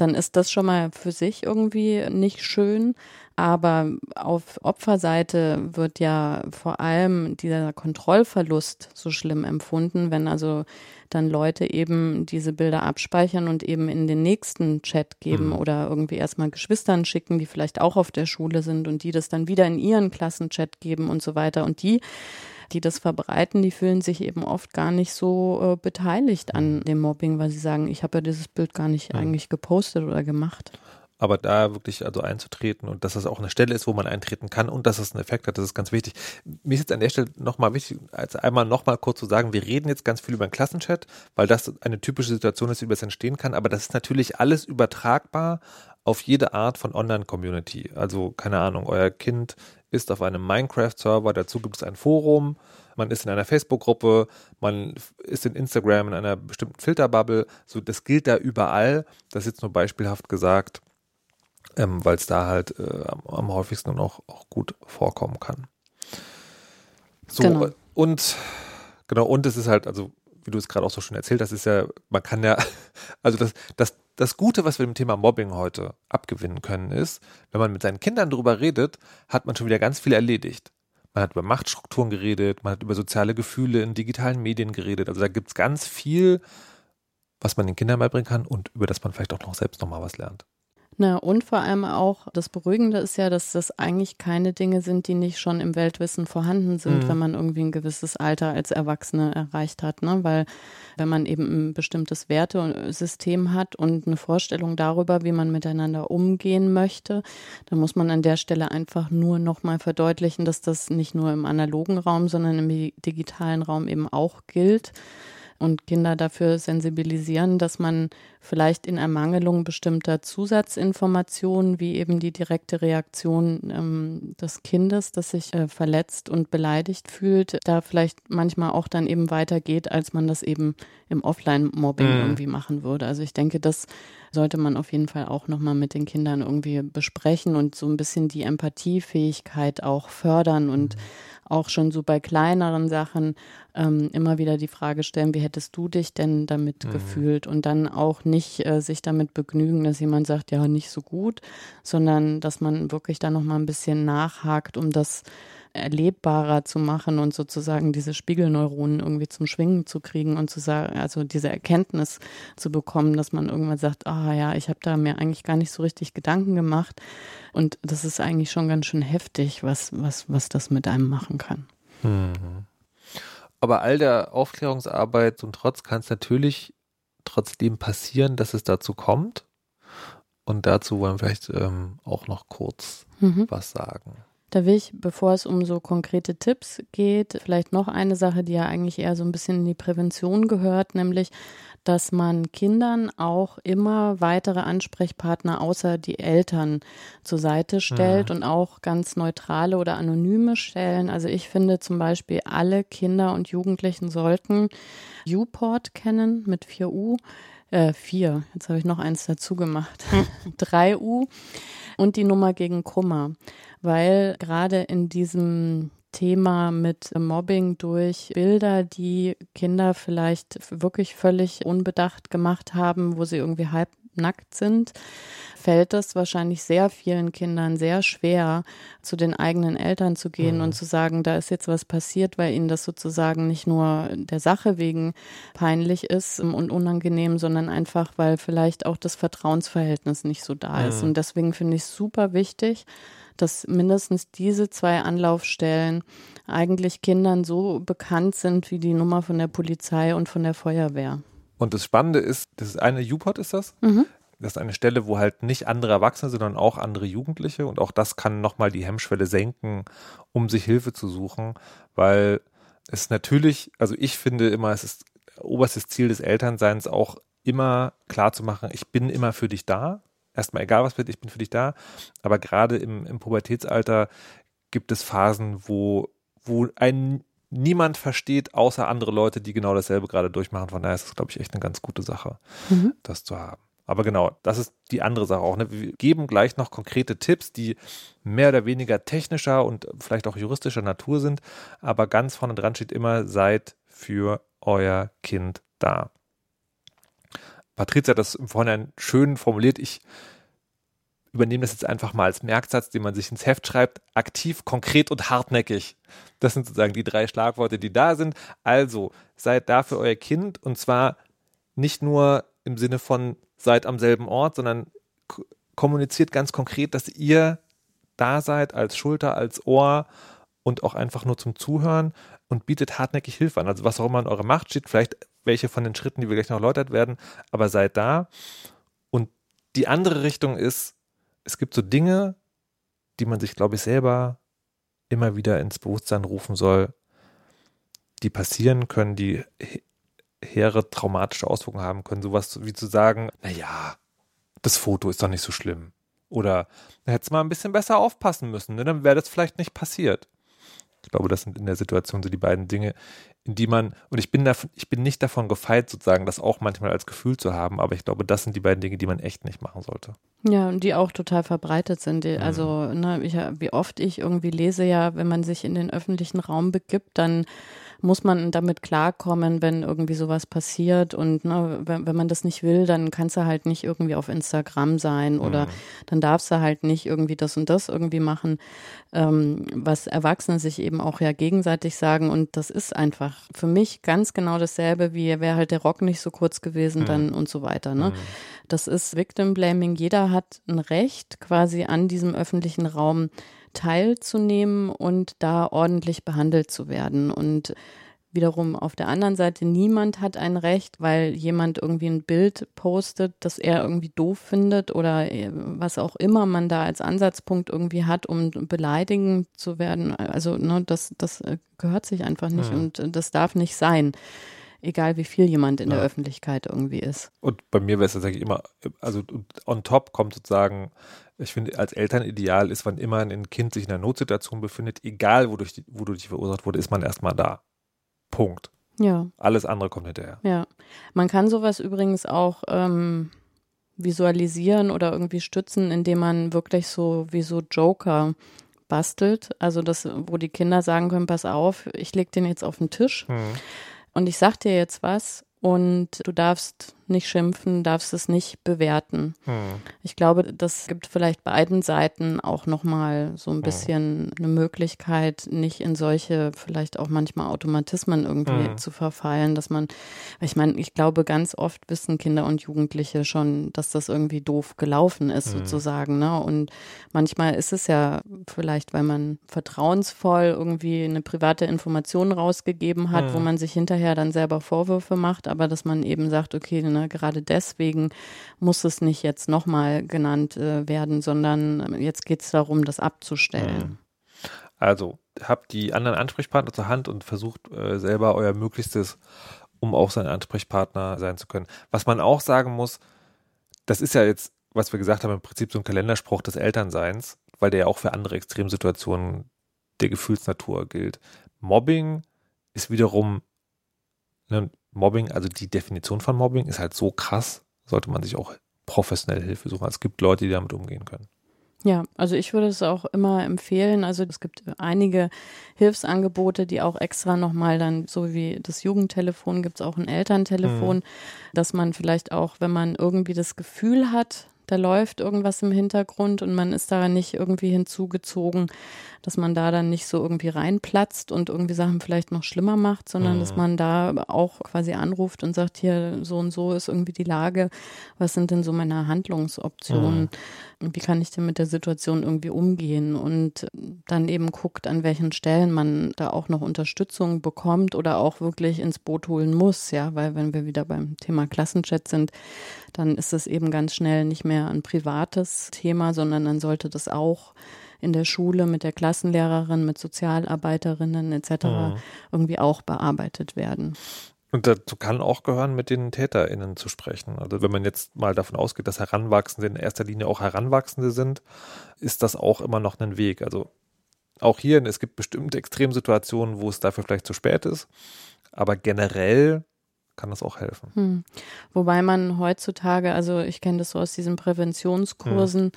dann ist das schon mal für sich irgendwie nicht schön. Aber auf Opferseite wird ja vor allem dieser Kontrollverlust so schlimm empfunden, wenn also dann Leute eben diese Bilder abspeichern und eben in den nächsten Chat geben mhm. oder irgendwie erstmal Geschwistern schicken, die vielleicht auch auf der Schule sind und die das dann wieder in ihren Klassenchat geben und so weiter. Und die die das verbreiten, die fühlen sich eben oft gar nicht so äh, beteiligt an mhm. dem Mobbing, weil sie sagen, ich habe ja dieses Bild gar nicht ja. eigentlich gepostet oder gemacht.
Aber da wirklich also einzutreten und dass das auch eine Stelle ist, wo man eintreten kann und dass es einen Effekt hat, das ist ganz wichtig. Mir ist jetzt an der Stelle nochmal wichtig, als einmal nochmal kurz zu sagen, wir reden jetzt ganz viel über den Klassenchat, weil das eine typische Situation ist, die über es entstehen kann, aber das ist natürlich alles übertragbar auf jede Art von Online-Community. Also keine Ahnung, euer Kind ist auf einem Minecraft-Server, dazu gibt es ein Forum, man ist in einer Facebook-Gruppe, man ist in Instagram in einer bestimmten Filterbubble. So, das gilt da überall. Das ist jetzt nur beispielhaft gesagt, ähm, weil es da halt äh, am, am, häufigsten und auch, auch gut vorkommen kann. So, genau. und genau, und es ist halt, also wie du es gerade auch so schon erzählt hast, ist ja, man kann ja, [laughs] also das, das, das Gute, was wir dem Thema Mobbing heute abgewinnen können, ist, wenn man mit seinen Kindern darüber redet, hat man schon wieder ganz viel erledigt. Man hat über Machtstrukturen geredet, man hat über soziale Gefühle in digitalen Medien geredet. Also da gibt es ganz viel, was man den Kindern beibringen kann und über das man vielleicht auch noch selbst nochmal was lernt.
Na, und vor allem auch, das Beruhigende ist ja, dass das eigentlich keine Dinge sind, die nicht schon im Weltwissen vorhanden sind, mhm. wenn man irgendwie ein gewisses Alter als Erwachsene erreicht hat. Ne? Weil wenn man eben ein bestimmtes Wertesystem hat und eine Vorstellung darüber, wie man miteinander umgehen möchte, dann muss man an der Stelle einfach nur nochmal verdeutlichen, dass das nicht nur im analogen Raum, sondern im digitalen Raum eben auch gilt und Kinder dafür sensibilisieren, dass man vielleicht in Ermangelung bestimmter Zusatzinformationen, wie eben die direkte Reaktion ähm, des Kindes, das sich äh, verletzt und beleidigt fühlt, da vielleicht manchmal auch dann eben weitergeht, als man das eben im Offline-Mobbing mhm. irgendwie machen würde. Also ich denke, das sollte man auf jeden Fall auch nochmal mit den Kindern irgendwie besprechen und so ein bisschen die Empathiefähigkeit auch fördern und mhm auch schon so bei kleineren Sachen ähm, immer wieder die Frage stellen, wie hättest du dich denn damit mhm. gefühlt? Und dann auch nicht äh, sich damit begnügen, dass jemand sagt, ja, nicht so gut, sondern dass man wirklich da nochmal ein bisschen nachhakt, um das erlebbarer zu machen und sozusagen diese Spiegelneuronen irgendwie zum Schwingen zu kriegen und zu sagen, also diese Erkenntnis zu bekommen, dass man irgendwann sagt, ah ja, ich habe da mir eigentlich gar nicht so richtig Gedanken gemacht und das ist eigentlich schon ganz schön heftig, was was was das mit einem machen kann.
Mhm. aber all der Aufklärungsarbeit und trotz kann es natürlich trotzdem passieren, dass es dazu kommt. Und dazu wollen wir vielleicht ähm, auch noch kurz mhm. was sagen.
Da will ich, bevor es um so konkrete Tipps geht, vielleicht noch eine Sache, die ja eigentlich eher so ein bisschen in die Prävention gehört, nämlich dass man Kindern auch immer weitere Ansprechpartner außer die Eltern zur Seite stellt mhm. und auch ganz neutrale oder anonyme Stellen. Also ich finde zum Beispiel, alle Kinder und Jugendlichen sollten Uport kennen mit 4U. Äh, vier, jetzt habe ich noch eins dazu gemacht. [laughs] 3U und die Nummer gegen Kummer. Weil gerade in diesem Thema mit Mobbing durch Bilder, die Kinder vielleicht wirklich völlig unbedacht gemacht haben, wo sie irgendwie halb nackt sind, fällt es wahrscheinlich sehr vielen Kindern sehr schwer, zu den eigenen Eltern zu gehen mhm. und zu sagen, da ist jetzt was passiert, weil ihnen das sozusagen nicht nur der Sache wegen peinlich ist und unangenehm, sondern einfach, weil vielleicht auch das Vertrauensverhältnis nicht so da mhm. ist. Und deswegen finde ich es super wichtig, dass mindestens diese zwei Anlaufstellen eigentlich Kindern so bekannt sind wie die Nummer von der Polizei und von der Feuerwehr.
Und das Spannende ist, das ist eine U-Pod ist das? Mhm. Das ist eine Stelle, wo halt nicht andere Erwachsene, sondern auch andere Jugendliche und auch das kann nochmal die Hemmschwelle senken, um sich Hilfe zu suchen, weil es natürlich, also ich finde immer, es ist oberstes Ziel des Elternseins auch immer klar zu machen, ich bin immer für dich da erstmal egal was wird, ich bin für dich da. Aber gerade im, im Pubertätsalter gibt es Phasen, wo, wo ein niemand versteht, außer andere Leute, die genau dasselbe gerade durchmachen. Von daher ist es, glaube ich, echt eine ganz gute Sache, mhm. das zu haben. Aber genau, das ist die andere Sache auch. Ne? Wir geben gleich noch konkrete Tipps, die mehr oder weniger technischer und vielleicht auch juristischer Natur sind. Aber ganz vorne dran steht immer, seid für euer Kind da. Patricia hat das im Vorhinein schön formuliert. Ich übernehme das jetzt einfach mal als Merksatz, den man sich ins Heft schreibt. Aktiv, konkret und hartnäckig. Das sind sozusagen die drei Schlagworte, die da sind. Also seid da für euer Kind und zwar nicht nur im Sinne von seid am selben Ort, sondern kommuniziert ganz konkret, dass ihr da seid als Schulter, als Ohr und auch einfach nur zum Zuhören und bietet hartnäckig Hilfe an. Also was auch immer in eurer Macht steht, vielleicht welche von den Schritten, die wir gleich noch erläutert werden, aber seid da. Und die andere Richtung ist, es gibt so Dinge, die man sich, glaube ich, selber immer wieder ins Bewusstsein rufen soll, die passieren können, die hehre traumatische Auswirkungen haben können. Sowas wie zu sagen, naja, das Foto ist doch nicht so schlimm. Oder da hätte es mal ein bisschen besser aufpassen müssen, ne? dann wäre das vielleicht nicht passiert. Ich glaube, das sind in der Situation so die beiden Dinge, in die man, und ich bin, davon, ich bin nicht davon gefeit, sozusagen, das auch manchmal als Gefühl zu haben, aber ich glaube, das sind die beiden Dinge, die man echt nicht machen sollte.
Ja, und die auch total verbreitet sind. Die, also, ne, ich, wie oft ich irgendwie lese ja, wenn man sich in den öffentlichen Raum begibt, dann muss man damit klarkommen, wenn irgendwie sowas passiert. Und ne, wenn, wenn man das nicht will, dann kannst du halt nicht irgendwie auf Instagram sein oder mhm. dann darfst du halt nicht irgendwie das und das irgendwie machen, ähm, was Erwachsene sich eben auch ja gegenseitig sagen. Und das ist einfach für mich ganz genau dasselbe, wie wäre halt der Rock nicht so kurz gewesen, mhm. dann und so weiter. Ne? Mhm. Das ist Victim Blaming. Jeder hat ein Recht quasi an diesem öffentlichen Raum teilzunehmen und da ordentlich behandelt zu werden. Und wiederum auf der anderen Seite, niemand hat ein Recht, weil jemand irgendwie ein Bild postet, das er irgendwie doof findet oder äh, was auch immer man da als Ansatzpunkt irgendwie hat, um beleidigend zu werden. Also ne, das, das äh, gehört sich einfach nicht mhm. und das darf nicht sein egal wie viel jemand in ja. der Öffentlichkeit irgendwie ist.
Und bei mir wäre es tatsächlich immer, also on top kommt sozusagen, ich finde, als Elternideal ist, wann immer ein Kind sich in einer Notsituation befindet, egal wodurch, die, wodurch die verursacht wurde, ist man erstmal da. Punkt.
Ja.
Alles andere kommt hinterher.
Ja. Man kann sowas übrigens auch ähm, visualisieren oder irgendwie stützen, indem man wirklich so wie so Joker bastelt. Also das, wo die Kinder sagen können, pass auf, ich leg den jetzt auf den Tisch. Hm und ich sag dir jetzt was und du darfst nicht schimpfen, darfst es nicht bewerten.
Hm.
Ich glaube, das gibt vielleicht beiden Seiten auch nochmal so ein bisschen eine Möglichkeit, nicht in solche vielleicht auch manchmal Automatismen irgendwie
Mhm.
zu verfallen, dass man, ich meine, ich glaube, ganz oft wissen Kinder und Jugendliche schon, dass das irgendwie doof gelaufen ist,
Mhm.
sozusagen. Ne? Und manchmal ist es ja vielleicht, weil man vertrauensvoll irgendwie eine private Information rausgegeben hat, wo
Mhm.
man sich hinterher dann selber Vorwürfe macht, aber dass man eben sagt, okay, ne, gerade deswegen muss es nicht jetzt nochmal genannt äh, werden, sondern äh, jetzt geht es darum, das abzustellen.
Also habt die anderen Ansprechpartner zur Hand und versucht äh, selber euer Möglichstes, um auch sein Ansprechpartner sein zu können. Was man auch sagen muss, das ist ja jetzt, was wir gesagt haben, im Prinzip so ein Kalenderspruch des Elternseins, weil der ja auch für andere Extremsituationen der Gefühlsnatur gilt. Mobbing ist wiederum, ne, Mobbing, also die Definition von Mobbing ist halt so krass, sollte man sich auch professionelle Hilfe suchen. Es gibt Leute, die damit umgehen können.
Ja, also ich würde es auch immer empfehlen. Also es gibt einige Hilfsangebote, die auch extra nochmal dann, so wie das Jugendtelefon, gibt es auch ein Elterntelefon, dass man vielleicht auch, wenn man irgendwie das Gefühl hat, da läuft irgendwas im Hintergrund und man ist da nicht irgendwie hinzugezogen, dass man da dann nicht so irgendwie reinplatzt und irgendwie Sachen vielleicht noch schlimmer macht, sondern
Mhm.
dass man da auch quasi anruft und sagt, hier so und so ist irgendwie die Lage, was sind denn so meine Handlungsoptionen? Und wie kann ich denn mit der Situation irgendwie umgehen und dann eben guckt, an welchen Stellen man da auch noch Unterstützung bekommt oder auch wirklich ins Boot holen muss, ja, weil wenn wir wieder beim Thema Klassenchat sind, dann ist es eben ganz schnell nicht mehr ein privates Thema, sondern dann sollte das auch in der Schule mit der Klassenlehrerin, mit Sozialarbeiterinnen etc.
Mhm.
irgendwie auch bearbeitet werden.
Und dazu kann auch gehören, mit den TäterInnen zu sprechen. Also wenn man jetzt mal davon ausgeht, dass Heranwachsende in erster Linie auch Heranwachsende sind, ist das auch immer noch ein Weg. Also auch hier, es gibt bestimmte Extremsituationen, wo es dafür vielleicht zu spät ist. Aber generell kann das auch helfen.
Hm. Wobei man heutzutage, also ich kenne das so aus diesen Präventionskursen,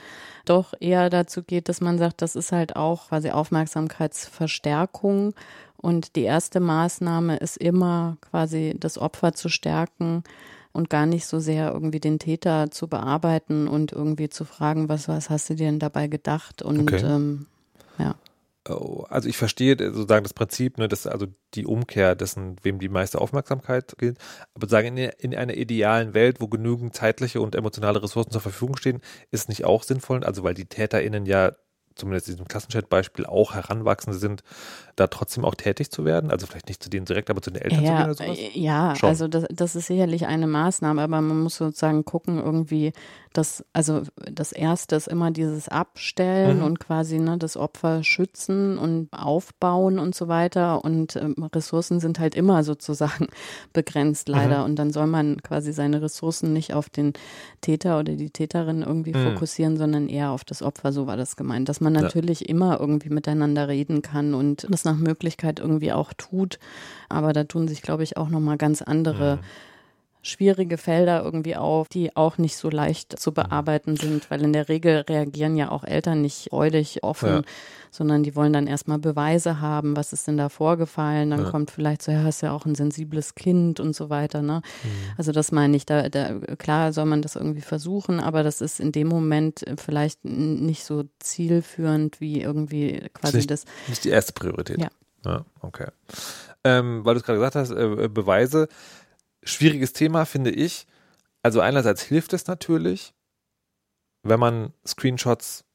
doch eher dazu geht, dass man sagt, das ist halt auch quasi Aufmerksamkeitsverstärkung. Und die erste Maßnahme ist immer quasi das Opfer zu stärken und gar nicht so sehr irgendwie den Täter zu bearbeiten und irgendwie zu fragen, was, was hast du dir denn dabei gedacht? Und
Okay.
ähm,
Also ich verstehe sozusagen das Prinzip, ne, dass also die Umkehr dessen, wem die meiste Aufmerksamkeit gilt. Aber sagen in, in einer idealen Welt, wo genügend zeitliche und emotionale Ressourcen zur Verfügung stehen, ist nicht auch sinnvoll, also weil die TäterInnen ja zumindest in diesem Klassenchat-Beispiel auch Heranwachsende sind, da trotzdem auch tätig zu werden? Also vielleicht nicht zu denen direkt, aber zu den Eltern zu gehen
Ja,
oder sowas?
äh, ja
Schon.
also das, das ist sicherlich eine Maßnahme, aber man muss sozusagen gucken, irgendwie, dass, also das erste ist immer dieses Abstellen
Mhm.
und quasi ne, das Opfer schützen und aufbauen und so weiter. Und ähm, Ressourcen sind halt immer sozusagen [laughs] begrenzt, leider.
Mhm.
Und dann soll man quasi seine Ressourcen nicht auf den Täter oder die Täterin irgendwie
Mhm.
fokussieren, sondern eher auf das Opfer, so war das gemeint. Dass man
Ja.
natürlich immer irgendwie miteinander reden kann und das nach Möglichkeit irgendwie auch tut. Aber da tun sich, glaube ich, auch nochmal ganz andere
Mhm.
Schwierige Felder irgendwie auf, die auch nicht so leicht zu bearbeiten sind, weil in der Regel reagieren ja auch Eltern nicht freudig offen,
Ja.
sondern die wollen dann erstmal Beweise haben, was ist denn da vorgefallen, dann
Ja.
kommt vielleicht so, ja, hast ja auch ein sensibles Kind und so weiter, ne?
Mhm.
Also das meine ich, da, da klar soll man das irgendwie versuchen, aber das ist in dem Moment äh, vielleicht nicht so zielführend wie irgendwie quasi
nicht-
das.
Nicht die erste Priorität.
Ja.
Ja, okay. Ähm, weil du es gerade gesagt hast, äh, Beweise. Schwieriges Thema, finde ich. Also einerseits hilft es natürlich, wenn man Screenshots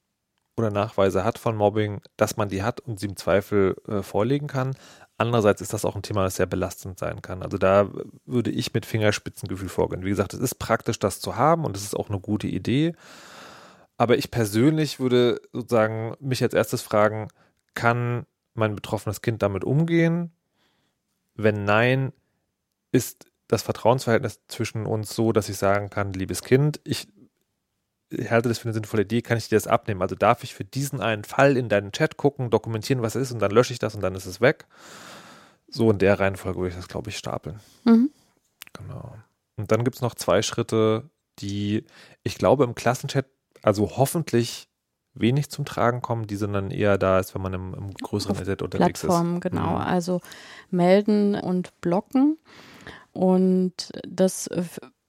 oder Nachweise hat von Mobbing, dass man die hat und sie im Zweifel äh, vorlegen kann. Andererseits ist das auch ein Thema, das sehr belastend sein kann. Also da würde ich mit Fingerspitzengefühl vorgehen. Wie gesagt, es ist praktisch, das zu haben und es ist auch eine gute Idee. Aber ich persönlich würde sozusagen mich als erstes fragen, kann mein betroffenes Kind damit umgehen? Wenn nein, ist das Vertrauensverhältnis zwischen uns so, dass ich sagen kann, liebes Kind, ich halte das für eine sinnvolle Idee, kann ich dir das abnehmen? Also darf ich für diesen einen Fall in deinen Chat gucken, dokumentieren, was es ist und dann lösche ich das und dann ist es weg? So in der Reihenfolge würde ich das, glaube ich, stapeln.
Mhm.
Genau. Und dann gibt es noch zwei Schritte, die ich glaube im Klassenchat, also hoffentlich wenig zum Tragen kommen, die sind dann eher da, als wenn man im, im größeren Internet unterwegs
Plattformen,
ist.
genau.
Mhm.
Also melden und blocken. Und das äh,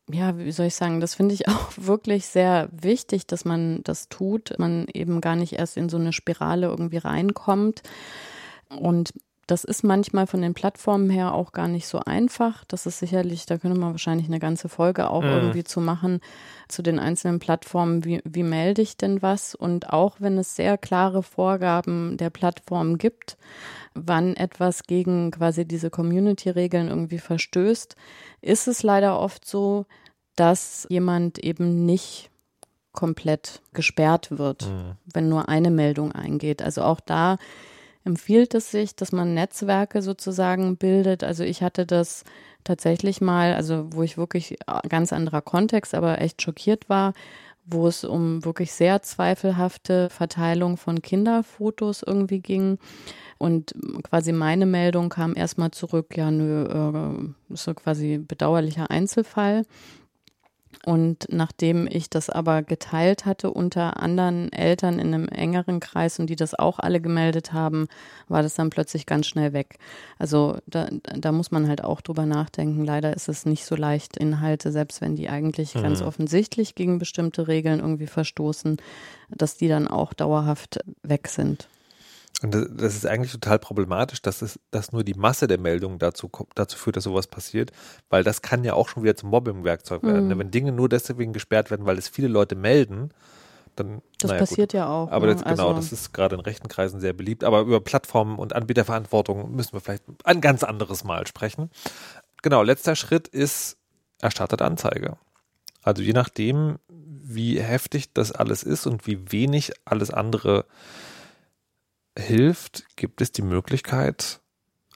ja, wie soll ich sagen, das finde ich [laughs] auch wirklich sehr wichtig, dass man das tut, man eben gar nicht erst in so eine Spirale irgendwie reinkommt. Und das ist manchmal von den Plattformen her auch gar nicht so einfach. Das ist sicherlich, da könnte man wahrscheinlich eine ganze Folge auch mhm. irgendwie zu machen, zu den einzelnen Plattformen. Wie, wie melde ich denn was? Und auch wenn es sehr klare Vorgaben der Plattformen gibt, wann etwas gegen quasi diese Community-Regeln irgendwie verstößt, ist es leider oft so, dass jemand eben nicht komplett gesperrt wird, mhm. wenn nur eine Meldung eingeht. Also auch da empfiehlt es sich, dass man Netzwerke sozusagen bildet. Also ich hatte das tatsächlich mal, also wo ich wirklich äh, ganz anderer Kontext, aber echt schockiert war, wo es um wirklich sehr zweifelhafte Verteilung von Kinderfotos irgendwie ging. Und quasi meine Meldung kam erstmal zurück, ja, nö, äh, ist so quasi bedauerlicher Einzelfall. Und nachdem ich das aber geteilt hatte unter anderen Eltern in einem engeren Kreis und die das auch alle gemeldet haben, war das dann plötzlich ganz schnell weg. Also da, da muss man halt auch drüber nachdenken. Leider ist es nicht so leicht, Inhalte, selbst wenn die eigentlich mhm. ganz offensichtlich gegen bestimmte Regeln irgendwie verstoßen, dass die dann auch dauerhaft weg sind.
Und das ist eigentlich total problematisch, dass, es, dass nur die Masse der Meldungen dazu, dazu führt, dass sowas passiert, weil das kann ja auch schon wieder zum Mobbing-Werkzeug werden. Mhm. Wenn Dinge nur deswegen gesperrt werden, weil es viele Leute melden, dann.
Das naja, passiert gut. ja auch.
Aber ne? das, genau, also, das ist gerade in rechten Kreisen sehr beliebt. Aber über Plattformen und Anbieterverantwortung müssen wir vielleicht ein ganz anderes Mal sprechen. Genau, letzter Schritt ist erstattet Anzeige. Also je nachdem, wie heftig das alles ist und wie wenig alles andere hilft, gibt es die Möglichkeit,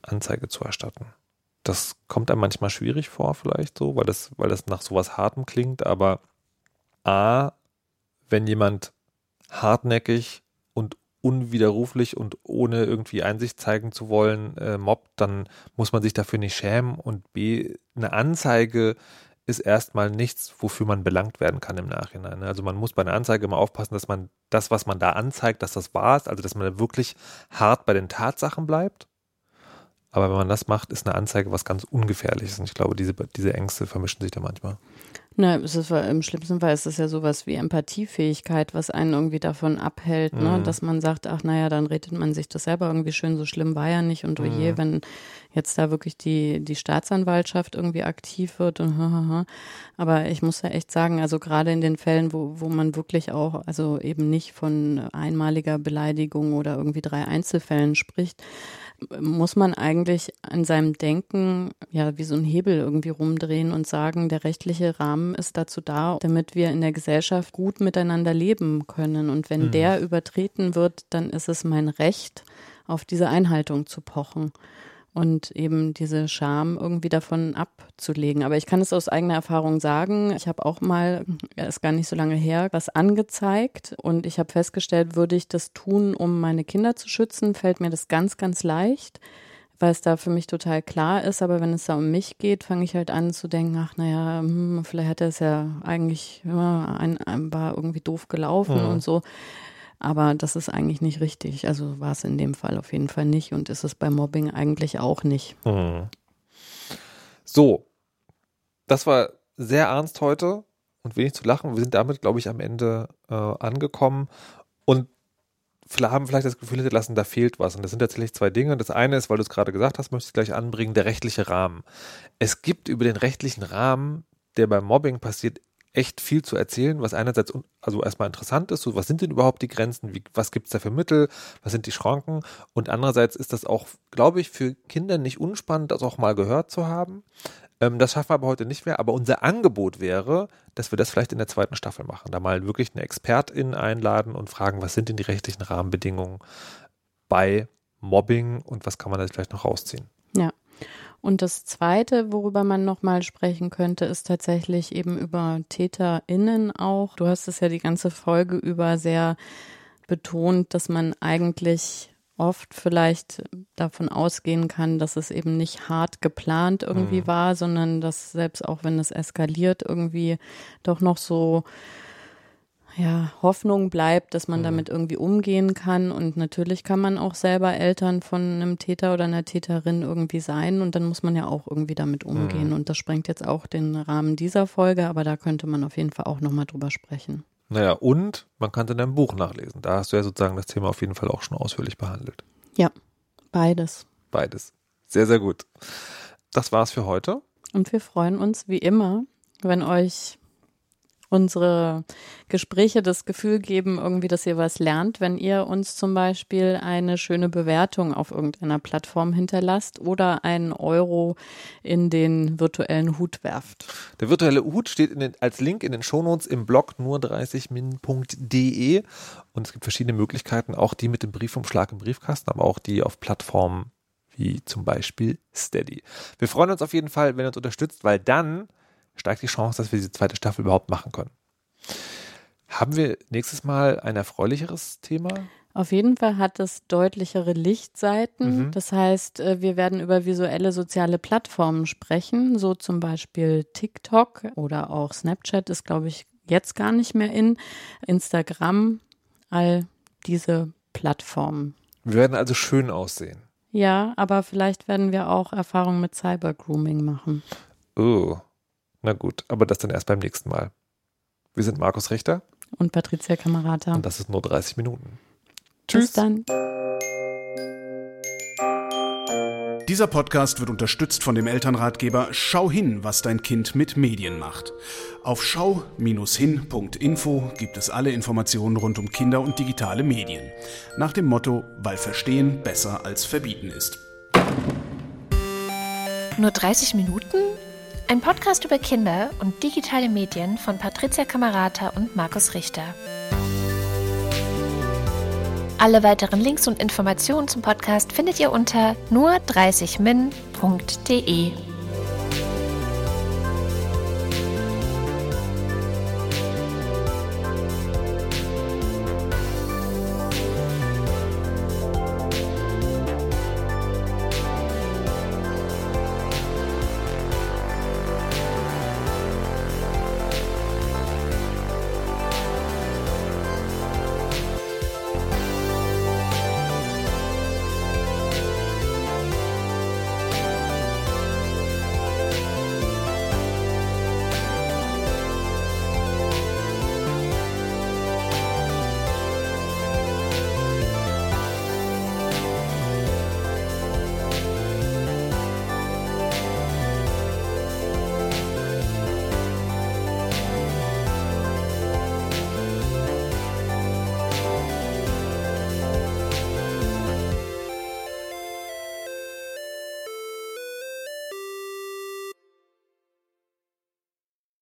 Anzeige zu erstatten. Das kommt einem manchmal schwierig vor, vielleicht so, weil das, weil das nach sowas Hartem klingt, aber A, wenn jemand hartnäckig und unwiderruflich und ohne irgendwie Einsicht zeigen zu wollen äh, mobbt, dann muss man sich dafür nicht schämen und B, eine Anzeige ist erstmal nichts, wofür man belangt werden kann im Nachhinein. Ne? Also man muss bei einer Anzeige immer aufpassen, dass man das, was man da anzeigt, dass das wahr ist, also dass man wirklich hart bei den Tatsachen bleibt. Aber wenn man das macht, ist eine Anzeige was ganz Ungefährliches. Und ich glaube, diese, diese Ängste vermischen sich da manchmal.
Na, es ist, im schlimmsten Fall ist es ja sowas wie Empathiefähigkeit, was einen irgendwie davon abhält, ne? mhm. ne? dass man sagt, ach naja, dann redet man sich das selber irgendwie schön, so schlimm war ja nicht und oh mhm. wenn jetzt da wirklich die, die Staatsanwaltschaft irgendwie aktiv wird und aber ich muss ja echt sagen, also gerade in den Fällen, wo, wo man wirklich auch, also eben nicht von einmaliger Beleidigung oder irgendwie drei Einzelfällen spricht, muss man eigentlich an seinem Denken ja wie so ein Hebel irgendwie rumdrehen und sagen, der rechtliche Rahmen ist dazu da, damit wir in der Gesellschaft gut miteinander leben können. Und wenn mhm. der übertreten wird, dann ist es mein Recht, auf diese Einhaltung zu pochen und eben diese Scham irgendwie davon abzulegen. Aber ich kann es aus eigener Erfahrung sagen, ich habe auch mal, ja, ist gar nicht so lange her, was angezeigt und ich habe festgestellt, würde ich das tun, um meine Kinder zu schützen, fällt mir das ganz, ganz leicht weil es da für mich total klar ist, aber wenn es da um mich geht, fange ich halt an zu denken, ach naja, hm, vielleicht hat er es ja eigentlich immer ein, ein, war irgendwie doof gelaufen mhm. und so. Aber das ist eigentlich nicht richtig. Also war es in dem Fall auf jeden Fall nicht und ist es bei Mobbing eigentlich auch nicht.
Hm. So, das war sehr ernst heute und wenig zu lachen. Wir sind damit, glaube ich, am Ende äh, angekommen und haben vielleicht das Gefühl hinterlassen, da fehlt was. Und das sind tatsächlich zwei Dinge. Das eine ist, weil du es gerade gesagt hast, möchte ich gleich anbringen, der rechtliche Rahmen. Es gibt über den rechtlichen Rahmen, der beim Mobbing passiert, echt viel zu erzählen, was einerseits also erstmal interessant ist, so was sind denn überhaupt die Grenzen, wie, was gibt es da für Mittel, was sind die Schranken und andererseits ist das auch, glaube ich, für Kinder nicht unspannend, das auch mal gehört zu haben. Ähm, das schaffen wir aber heute nicht mehr, aber unser Angebot wäre, dass wir das vielleicht in der zweiten Staffel machen, da mal wirklich eine Expertin einladen und fragen, was sind denn die rechtlichen Rahmenbedingungen bei Mobbing und was kann man da vielleicht noch rausziehen.
Ja. Und das Zweite, worüber man nochmal sprechen könnte, ist tatsächlich eben über TäterInnen auch. Du hast es ja die ganze Folge über sehr betont, dass man eigentlich oft vielleicht davon ausgehen kann, dass es eben nicht hart geplant irgendwie mhm. war, sondern dass selbst auch wenn es eskaliert, irgendwie doch noch so ja, Hoffnung bleibt, dass man
Mhm.
damit irgendwie umgehen kann. Und natürlich kann man auch selber Eltern von einem Täter oder einer Täterin irgendwie sein. Und dann muss man ja auch irgendwie damit umgehen.
Mhm.
Und das sprengt jetzt auch den Rahmen dieser Folge, aber da könnte man auf jeden Fall auch nochmal drüber sprechen.
Naja, und man kann es in deinem Buch nachlesen. Da hast du ja sozusagen das Thema auf jeden Fall auch schon ausführlich behandelt.
Beides.
Beides. Sehr, sehr gut. Das war's für heute.
Und wir freuen uns wie immer, wenn euch unsere Gespräche das Gefühl geben, irgendwie, dass ihr was lernt, wenn ihr uns zum Beispiel eine schöne Bewertung auf irgendeiner Plattform hinterlasst oder einen Euro in den virtuellen Hut werft.
Der virtuelle Hut steht den, als Link in den Shownotes im Blog nur30min.de und es gibt verschiedene Möglichkeiten, auch die mit dem Briefumschlag im Briefkasten, aber auch die auf Plattformen wie zum Beispiel Steady. Wir freuen uns auf jeden Fall, wenn ihr uns unterstützt, weil dann steigt die Chance, dass wir diese zweite Staffel überhaupt machen können. Haben wir nächstes Mal ein erfreulicheres Thema?
Auf jeden Fall hat es deutlichere Lichtseiten.
Mhm.
Das heißt, äh, wir werden über visuelle soziale Plattformen sprechen, so zum Beispiel TikTok oder auch Snapchat ist, glaube ich, jetzt gar nicht mehr in. Instagram, all diese Plattformen.
Wir werden also schön aussehen.
Ja, aber vielleicht werden wir auch Erfahrungen mit Cybergrooming machen.
Oh, na gut, aber das dann erst beim nächsten Mal. Wir sind Markus Richter
Und Patricia Kamerata.
und das ist nur 30 Minuten.
Bis dann.
Dieser Podcast wird unterstützt von dem Elternratgeber Schau hin, was dein Kind mit Medien macht. Auf schau-hin.info gibt es alle Informationen rund um Kinder und digitale Medien. Nach dem Motto, weil Verstehen besser als Verbieten ist.
Nur 30 Minuten? Ein Podcast über Kinder und digitale Medien von Patricia Kamerata und Markus Richter. Alle weiteren Links und Informationen zum Podcast findet ihr unter nur30min.de.